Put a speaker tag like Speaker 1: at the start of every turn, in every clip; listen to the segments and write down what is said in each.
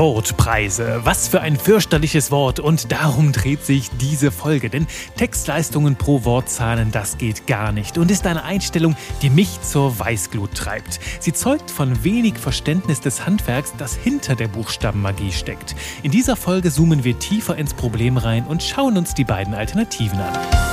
Speaker 1: Wortpreise. Was für ein fürchterliches Wort und darum dreht sich diese Folge. Denn Textleistungen pro Wort zahlen, das geht gar nicht und ist eine Einstellung, die mich zur Weißglut treibt. Sie zeugt von wenig Verständnis des Handwerks, das hinter der Buchstabenmagie steckt. In dieser Folge zoomen wir tiefer ins Problem rein und schauen uns die beiden Alternativen an.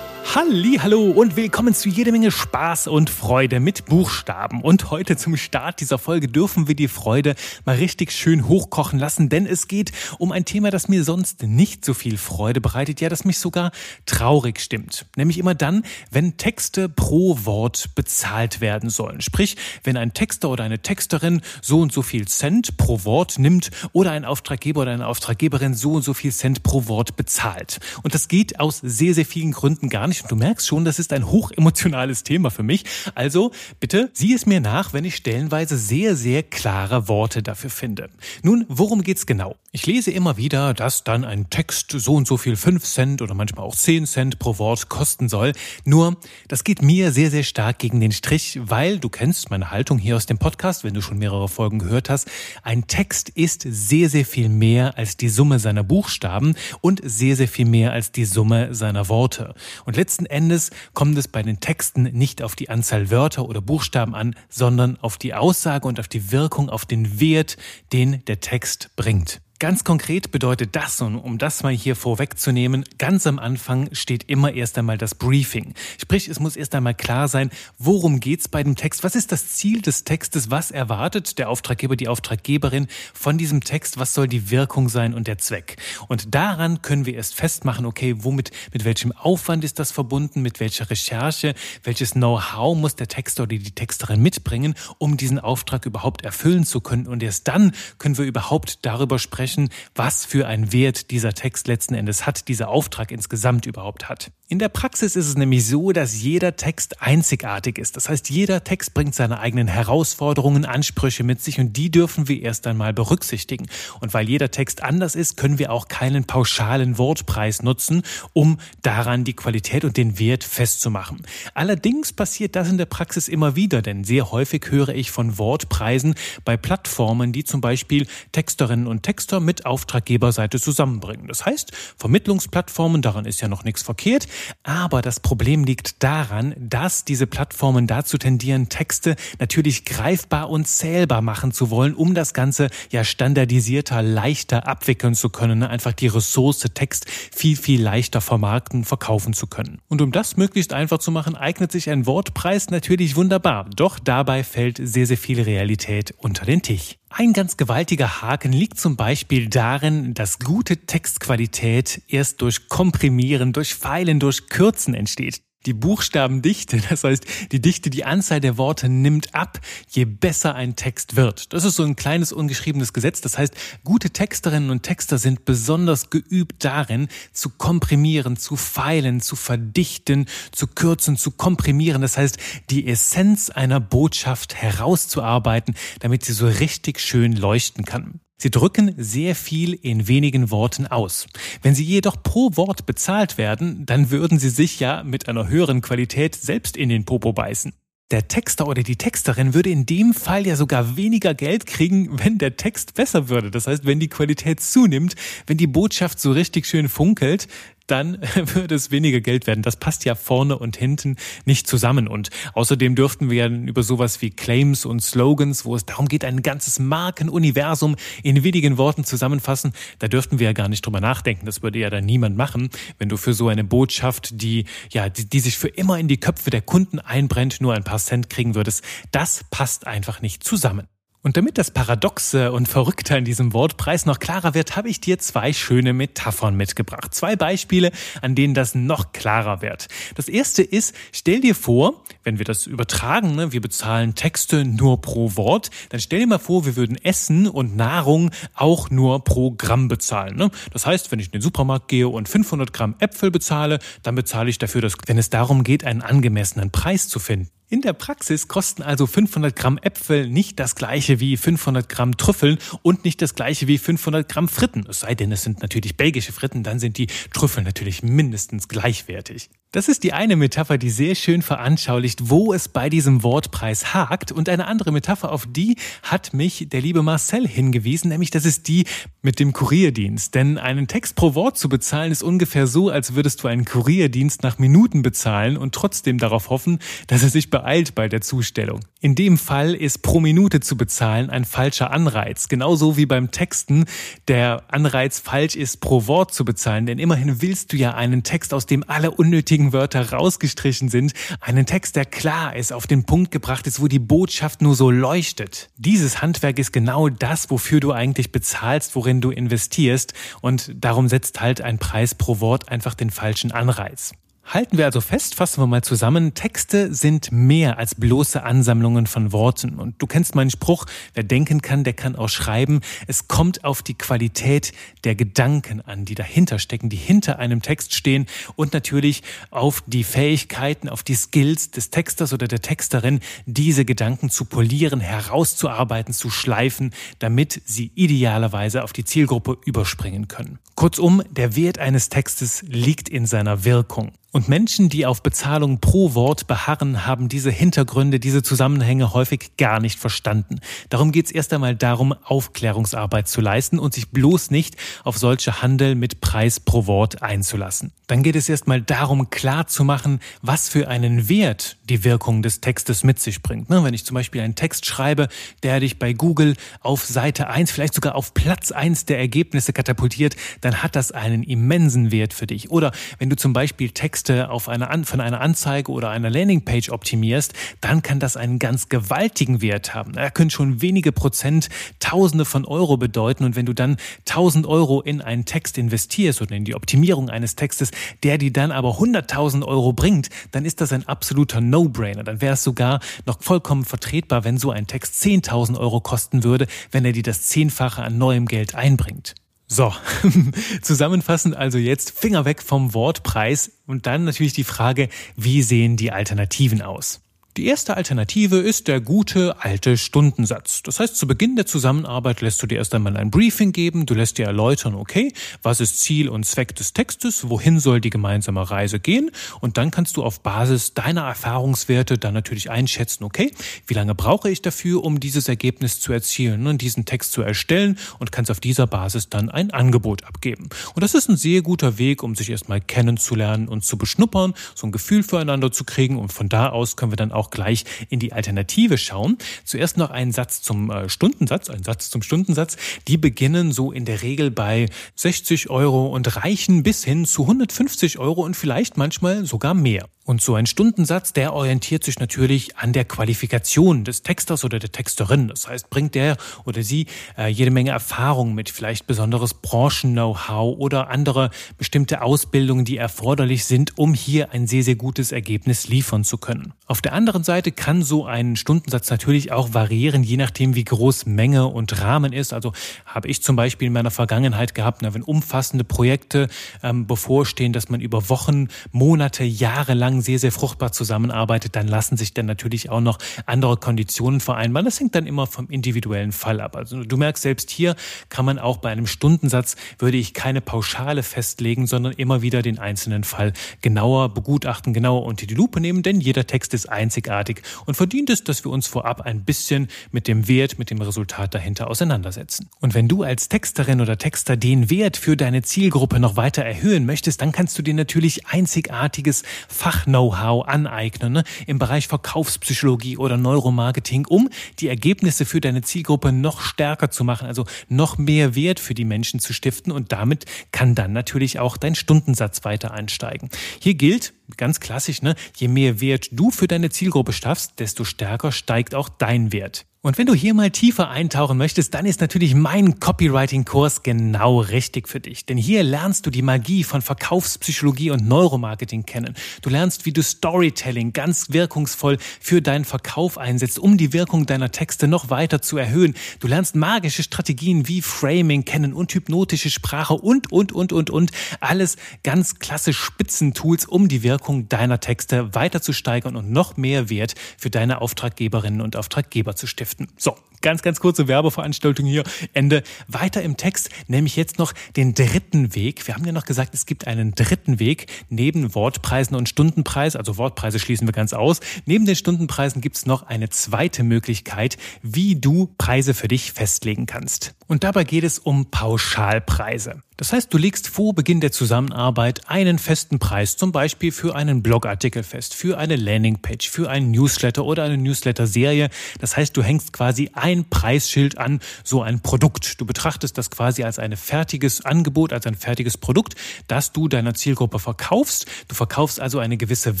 Speaker 1: Hallo und willkommen zu jede Menge Spaß und Freude mit Buchstaben. Und heute zum Start dieser Folge dürfen wir die Freude mal richtig schön hochkochen lassen, denn es geht um ein Thema, das mir sonst nicht so viel Freude bereitet, ja, das mich sogar traurig stimmt. Nämlich immer dann, wenn Texte pro Wort bezahlt werden sollen. Sprich, wenn ein Texter oder eine Texterin so und so viel Cent pro Wort nimmt oder ein Auftraggeber oder eine Auftraggeberin so und so viel Cent pro Wort bezahlt. Und das geht aus sehr, sehr vielen Gründen gar nicht du merkst schon, das ist ein hochemotionales Thema für mich. Also bitte sieh es mir nach, wenn ich stellenweise sehr, sehr klare Worte dafür finde. Nun, worum geht's genau? Ich lese immer wieder, dass dann ein Text so und so viel 5 Cent oder manchmal auch 10 Cent pro Wort kosten soll. Nur, das geht mir sehr, sehr stark gegen den Strich, weil du kennst meine Haltung hier aus dem Podcast, wenn du schon mehrere Folgen gehört hast. Ein Text ist sehr, sehr viel mehr als die Summe seiner Buchstaben und sehr, sehr viel mehr als die Summe seiner Worte. Und letzten Endes kommt es bei den Texten nicht auf die Anzahl Wörter oder Buchstaben an, sondern auf die Aussage und auf die Wirkung, auf den Wert, den der Text bringt. Ganz konkret bedeutet das, und um das mal hier vorwegzunehmen, ganz am Anfang steht immer erst einmal das Briefing. Sprich, es muss erst einmal klar sein, worum geht's bei dem Text, was ist das Ziel des Textes, was erwartet der Auftraggeber, die Auftraggeberin von diesem Text, was soll die Wirkung sein und der Zweck. Und daran können wir erst festmachen, okay, womit, mit welchem Aufwand ist das verbunden, mit welcher Recherche, welches Know-how muss der Texter oder die Texterin mitbringen, um diesen Auftrag überhaupt erfüllen zu können. Und erst dann können wir überhaupt darüber sprechen, sprechen, was für einen Wert dieser Text letzten Endes hat, dieser Auftrag insgesamt überhaupt hat. In der Praxis ist es nämlich so, dass jeder Text einzigartig ist. Das heißt, jeder Text bringt seine eigenen Herausforderungen, Ansprüche mit sich und die dürfen wir erst einmal berücksichtigen. Und weil jeder Text anders ist, können wir auch keinen pauschalen Wortpreis nutzen, um daran die Qualität und den Wert festzumachen. Allerdings passiert das in der Praxis immer wieder, denn sehr häufig höre ich von Wortpreisen bei Plattformen, die zum Beispiel Texterinnen und Texter mit Auftraggeberseite zusammenbringen. Das heißt, Vermittlungsplattformen, daran ist ja noch nichts verkehrt, aber das Problem liegt daran, dass diese Plattformen dazu tendieren, Texte natürlich greifbar und zählbar machen zu wollen, um das Ganze ja standardisierter, leichter abwickeln zu können, einfach die Ressource Text viel, viel leichter vermarkten, verkaufen zu können. Und um das möglichst einfach zu machen, eignet sich ein Wortpreis natürlich wunderbar. Doch dabei fällt sehr, sehr viel Realität unter den Tisch. Ein ganz gewaltiger Haken liegt zum Beispiel darin, dass gute Textqualität erst durch Komprimieren, durch Feilen, durch Kürzen entsteht. Die Buchstabendichte, das heißt die Dichte, die Anzahl der Worte nimmt ab, je besser ein Text wird. Das ist so ein kleines ungeschriebenes Gesetz. Das heißt, gute Texterinnen und Texter sind besonders geübt darin, zu komprimieren, zu feilen, zu verdichten, zu kürzen, zu komprimieren. Das heißt, die Essenz einer Botschaft herauszuarbeiten, damit sie so richtig schön leuchten kann. Sie drücken sehr viel in wenigen Worten aus. Wenn Sie jedoch pro Wort bezahlt werden, dann würden Sie sich ja mit einer höheren Qualität selbst in den Popo beißen. Der Texter oder die Texterin würde in dem Fall ja sogar weniger Geld kriegen, wenn der Text besser würde. Das heißt, wenn die Qualität zunimmt, wenn die Botschaft so richtig schön funkelt, dann würde es weniger Geld werden. Das passt ja vorne und hinten nicht zusammen. Und außerdem dürften wir ja über sowas wie Claims und Slogans, wo es darum geht, ein ganzes Markenuniversum in wenigen Worten zusammenfassen, da dürften wir ja gar nicht drüber nachdenken. Das würde ja dann niemand machen, wenn du für so eine Botschaft, die, ja, die, die sich für immer in die Köpfe der Kunden einbrennt, nur ein paar Cent kriegen würdest. Das passt einfach nicht zusammen. Und damit das Paradoxe und Verrückte an diesem Wortpreis noch klarer wird, habe ich dir zwei schöne Metaphern mitgebracht. Zwei Beispiele, an denen das noch klarer wird. Das erste ist, stell dir vor, wenn wir das übertragen, ne, wir bezahlen Texte nur pro Wort, dann stell dir mal vor, wir würden Essen und Nahrung auch nur pro Gramm bezahlen. Ne? Das heißt, wenn ich in den Supermarkt gehe und 500 Gramm Äpfel bezahle, dann bezahle ich dafür, dass, wenn es darum geht, einen angemessenen Preis zu finden. In der Praxis kosten also 500 Gramm Äpfel nicht das gleiche wie 500 Gramm Trüffeln und nicht das gleiche wie 500 Gramm Fritten. Es sei denn, es sind natürlich belgische Fritten, dann sind die Trüffel natürlich mindestens gleichwertig. Das ist die eine Metapher, die sehr schön veranschaulicht, wo es bei diesem Wortpreis hakt. Und eine andere Metapher, auf die hat mich der liebe Marcel hingewiesen, nämlich das ist die mit dem Kurierdienst. Denn einen Text pro Wort zu bezahlen ist ungefähr so, als würdest du einen Kurierdienst nach Minuten bezahlen und trotzdem darauf hoffen, dass er sich beeilt bei der Zustellung. In dem Fall ist pro Minute zu bezahlen ein falscher Anreiz. Genauso wie beim Texten der Anreiz falsch ist, pro Wort zu bezahlen. Denn immerhin willst du ja einen Text, aus dem alle unnötigen wichtigen Wörter rausgestrichen sind. Einen Text, der klar ist, auf den Punkt gebracht ist, wo die Botschaft nur so leuchtet. Dieses Handwerk ist genau das, wofür du eigentlich bezahlst, worin du investierst. Und darum setzt halt ein Preis pro Wort einfach den falschen Anreiz. Halten wir also fest, fassen wir mal zusammen, Texte sind mehr als bloße Ansammlungen von Worten. Und du kennst meinen Spruch, wer denken kann, der kann auch schreiben. Es kommt auf die Qualität der Gedanken an, die dahinter stecken, die hinter einem Text stehen und natürlich auf die Fähigkeiten, auf die Skills des Texters oder der Texterin, diese Gedanken zu polieren, herauszuarbeiten, zu schleifen, damit sie idealerweise auf die Zielgruppe überspringen können. Kurzum, der Wert eines Textes liegt in seiner Wirkung. Und Menschen, die auf Bezahlung pro Wort beharren, haben diese Hintergründe, diese Zusammenhänge häufig gar nicht verstanden. Darum geht es erst einmal darum, Aufklärungsarbeit zu leisten und sich bloß nicht auf solche Handel mit Preis pro Wort einzulassen. Dann geht es erst mal darum, klarzumachen, was für einen Wert die Wirkung des Textes mit sich bringt. Ne, wenn ich zum Beispiel einen Text schreibe, der dich bei Google auf Seite 1, vielleicht sogar auf Platz 1 der Ergebnisse katapultiert, dann hat das einen immensen Wert für dich. Oder wenn du zum Beispiel Text Texte auf eine, von einer Anzeige oder einer Landingpage optimierst, dann kann das einen ganz gewaltigen Wert haben. Er können schon wenige Prozent Tausende von Euro bedeuten. Und wenn du dann 1000 Euro in einen Text investierst oder in die Optimierung eines Textes, der dir dann aber 100.000 Euro bringt, dann ist das ein absoluter No-Brainer. Dann wäre es sogar noch vollkommen vertretbar, wenn so ein Text 10.000 Euro kosten würde, wenn er dir das Zehnfache an neuem Geld einbringt. So, zusammenfassend also jetzt Finger weg vom Wortpreis und dann natürlich die Frage, wie sehen die Alternativen aus? Die erste Alternative ist der gute alte Stundensatz. Das heißt, zu Beginn der Zusammenarbeit lässt du dir erst einmal ein Briefing geben, du lässt dir erläutern, okay, was ist Ziel und Zweck des Textes, wohin soll die gemeinsame Reise gehen und dann kannst du auf Basis deiner Erfahrungswerte dann natürlich einschätzen, okay, wie lange brauche ich dafür, um dieses Ergebnis zu erzielen und diesen Text zu erstellen und kannst auf dieser Basis dann ein Angebot abgeben. Und das ist ein sehr guter Weg, um sich erstmal kennenzulernen und zu beschnuppern, so ein Gefühl füreinander zu kriegen und von da aus können wir dann auch auch gleich in die Alternative schauen. Zuerst noch ein Satz zum äh, Stundensatz, ein Satz zum Stundensatz. Die beginnen so in der Regel bei 60 Euro und reichen bis hin zu 150 Euro und vielleicht manchmal sogar mehr. Und so ein Stundensatz, der orientiert sich natürlich an der Qualifikation des Texters oder der Texterin. Das heißt, bringt der oder sie äh, jede Menge Erfahrung mit, vielleicht besonderes Branchen-Know-how oder andere bestimmte Ausbildungen, die erforderlich sind, um hier ein sehr, sehr gutes Ergebnis liefern zu können. Auf der anderen Seite kann so ein Stundensatz natürlich auch variieren, je nachdem, wie groß Menge und Rahmen ist. Also habe ich zum Beispiel in meiner Vergangenheit gehabt, wenn umfassende Projekte ähm, bevorstehen, dass man über Wochen, Monate, Jahre lang sehr, sehr fruchtbar zusammenarbeitet, dann lassen sich dann natürlich auch noch andere Konditionen vereinbaren. Das hängt dann immer vom individuellen Fall ab. Also du merkst, selbst hier kann man auch bei einem Stundensatz, würde ich keine Pauschale festlegen, sondern immer wieder den einzelnen Fall genauer begutachten, genauer unter die Lupe nehmen, denn jeder Text ist einzigartig und verdient es, dass wir uns vorab ein bisschen mit dem Wert, mit dem Resultat dahinter auseinandersetzen. Und wenn du als Texterin oder Texter den Wert für deine Zielgruppe noch weiter erhöhen möchtest, dann kannst du dir natürlich einzigartiges Fach Fach-Know-how aneignen ne, im Bereich Verkaufspsychologie oder Neuromarketing, um die Ergebnisse für deine Zielgruppe noch stärker zu machen, also noch mehr Wert für die Menschen zu stiften und damit kann dann natürlich auch dein Stundensatz weiter ansteigen. Hier gilt, ganz klassisch, ne, je mehr Wert du für deine Zielgruppe schaffst, desto stärker steigt auch dein Wert. Und wenn du hier mal tiefer eintauchen möchtest, dann ist natürlich mein Copywriting-Kurs genau richtig für dich. Denn hier lernst du die Magie von Verkaufspsychologie und Neuromarketing kennen. Du lernst, wie du Storytelling ganz wirkungsvoll für deinen Verkauf einsetzt, um die Wirkung deiner Texte noch weiter zu erhöhen. Du lernst magische Strategien wie Framing kennen und hypnotische Sprache und, und, und, und, und. Alles ganz klasse Spitzentools, um die Wirkung deiner Texte weiter zu steigern und noch mehr Wert für deine Auftraggeberinnen und Auftraggeber zu stiften. Schriften. So, ganz, ganz kurze Werbeveranstaltung hier. Ende. Weiter im Text nämlich jetzt noch den dritten Weg. Wir haben ja noch gesagt, es gibt einen dritten Weg neben Wortpreisen und Stundenpreis. Also Wortpreise schließen wir ganz aus. Neben den Stundenpreisen gibt es noch eine zweite Möglichkeit, wie du Preise für dich festlegen kannst. Und dabei geht es um Pauschalpreise. Das heißt, du legst vor Beginn der Zusammenarbeit einen festen Preis, zum Beispiel für einen Blogartikel fest, für eine Landingpage, für einen Newsletter oder eine Newsletter-Serie. Das heißt, du hängst quasi ein Preisschild an so ein Produkt. Du betrachtest das quasi als ein fertiges Angebot, als ein fertiges Produkt, das du deiner Zielgruppe verkaufst. Du verkaufst also eine gewisse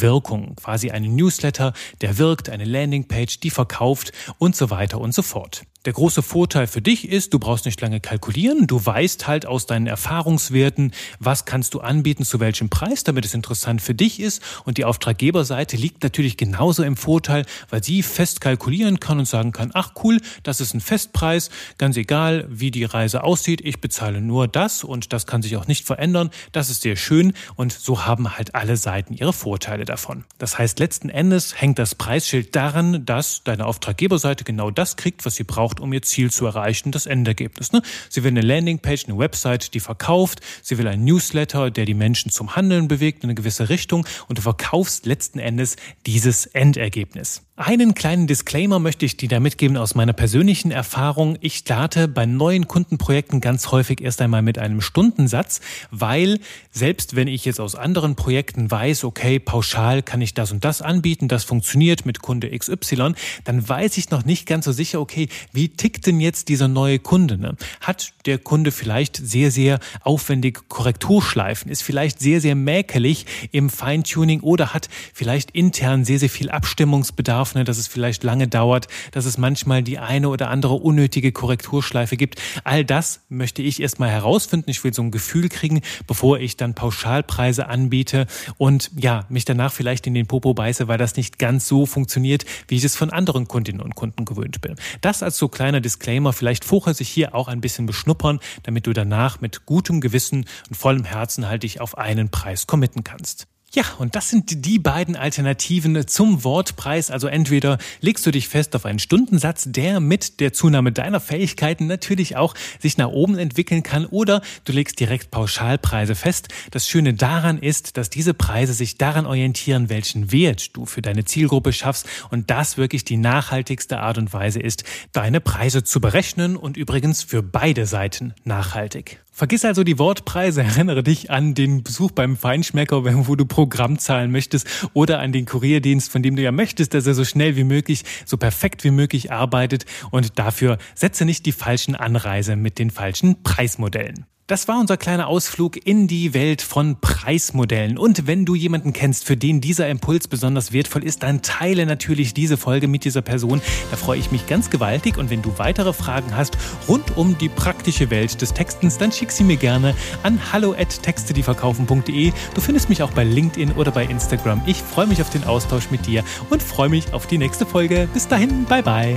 Speaker 1: Wirkung, quasi einen Newsletter, der wirkt, eine Landingpage, die verkauft und so weiter und so fort. Der große Vorteil für dich ist, du brauchst nicht lange kalkulieren, du weißt halt aus deinen Erfahrungswerten, was kannst du anbieten, zu welchem Preis, damit es interessant für dich ist. Und die Auftraggeberseite liegt natürlich genauso im Vorteil, weil sie fest kalkulieren kann und sagen kann, ach cool, das ist ein Festpreis, ganz egal, wie die Reise aussieht, ich bezahle nur das und das kann sich auch nicht verändern, das ist sehr schön und so haben halt alle Seiten ihre Vorteile davon. Das heißt, letzten Endes hängt das Preisschild daran, dass deine Auftraggeberseite genau das kriegt, was sie braucht, braucht, um ihr Ziel zu erreichen, das Endergebnis. Ne? Sie will eine Landingpage, eine Website, die verkauft. Sie will einen Newsletter, der die Menschen zum Handeln bewegt in eine gewisse Richtung. Und du verkaufst letzten Endes dieses Endergebnis. Einen kleinen Disclaimer möchte ich dir da mitgeben aus meiner persönlichen Erfahrung. Ich starte bei neuen Kundenprojekten ganz häufig erst einmal mit einem Stundensatz, weil selbst wenn ich jetzt aus anderen Projekten weiß, okay, pauschal kann ich das und das anbieten, das funktioniert mit Kunde XY, dann weiß ich noch nicht ganz so sicher, okay, wie tickt denn jetzt dieser neue Kunde? Ne? Hat der Kunde vielleicht sehr, sehr aufwendig Korrekturschleifen, ist vielleicht sehr, sehr mäkelig im Feintuning oder hat vielleicht intern sehr, sehr viel Abstimmungsbedarf darf, ne, dass es vielleicht lange dauert, dass es manchmal die eine oder andere unnötige Korrekturschleife gibt. All das möchte ich erstmal herausfinden. Ich will so ein Gefühl kriegen, bevor ich dann Pauschalpreise anbiete und ja, mich danach vielleicht in den Popo beiße, weil das nicht ganz so funktioniert, wie ich es von anderen Kundinnen und Kunden gewöhnt bin. Das als so kleiner Disclaimer. Vielleicht vorher sich hier auch ein bisschen beschnuppern, damit du danach mit gutem Gewissen und vollem Herzen halt dich auf einen Preis committen kannst. Ja, und das sind die beiden Alternativen zum Wortpreis. Also entweder legst du dich fest auf einen Stundensatz, der mit der Zunahme deiner Fähigkeiten natürlich auch sich nach oben entwickeln kann, oder du legst direkt Pauschalpreise fest. Das Schöne daran ist, dass diese Preise sich daran orientieren, welchen Wert du für deine Zielgruppe schaffst und das wirklich die nachhaltigste Art und Weise ist, deine Preise zu berechnen und übrigens für beide Seiten nachhaltig. Vergiss also die Wortpreise, erinnere dich an den Besuch beim Feinschmecker, wo du Programm zahlen möchtest oder an den Kurierdienst, von dem du ja möchtest, dass er so schnell wie möglich, so perfekt wie möglich arbeitet und dafür setze nicht die falschen Anreise mit den falschen Preismodellen. Das war unser kleiner Ausflug in die Welt von Preismodellen. Und wenn du jemanden kennst, für den dieser Impuls besonders wertvoll ist, dann teile natürlich diese Folge mit dieser Person. Da freue ich mich ganz gewaltig. Und wenn du weitere Fragen hast rund um die praktische Welt des Textens, dann schick sie mir gerne an hallo@textedieverkaufen.de. Du findest mich auch bei LinkedIn oder bei Instagram. Ich freue mich auf den Austausch mit dir und freue mich auf die nächste Folge. Bis dahin, bye bye.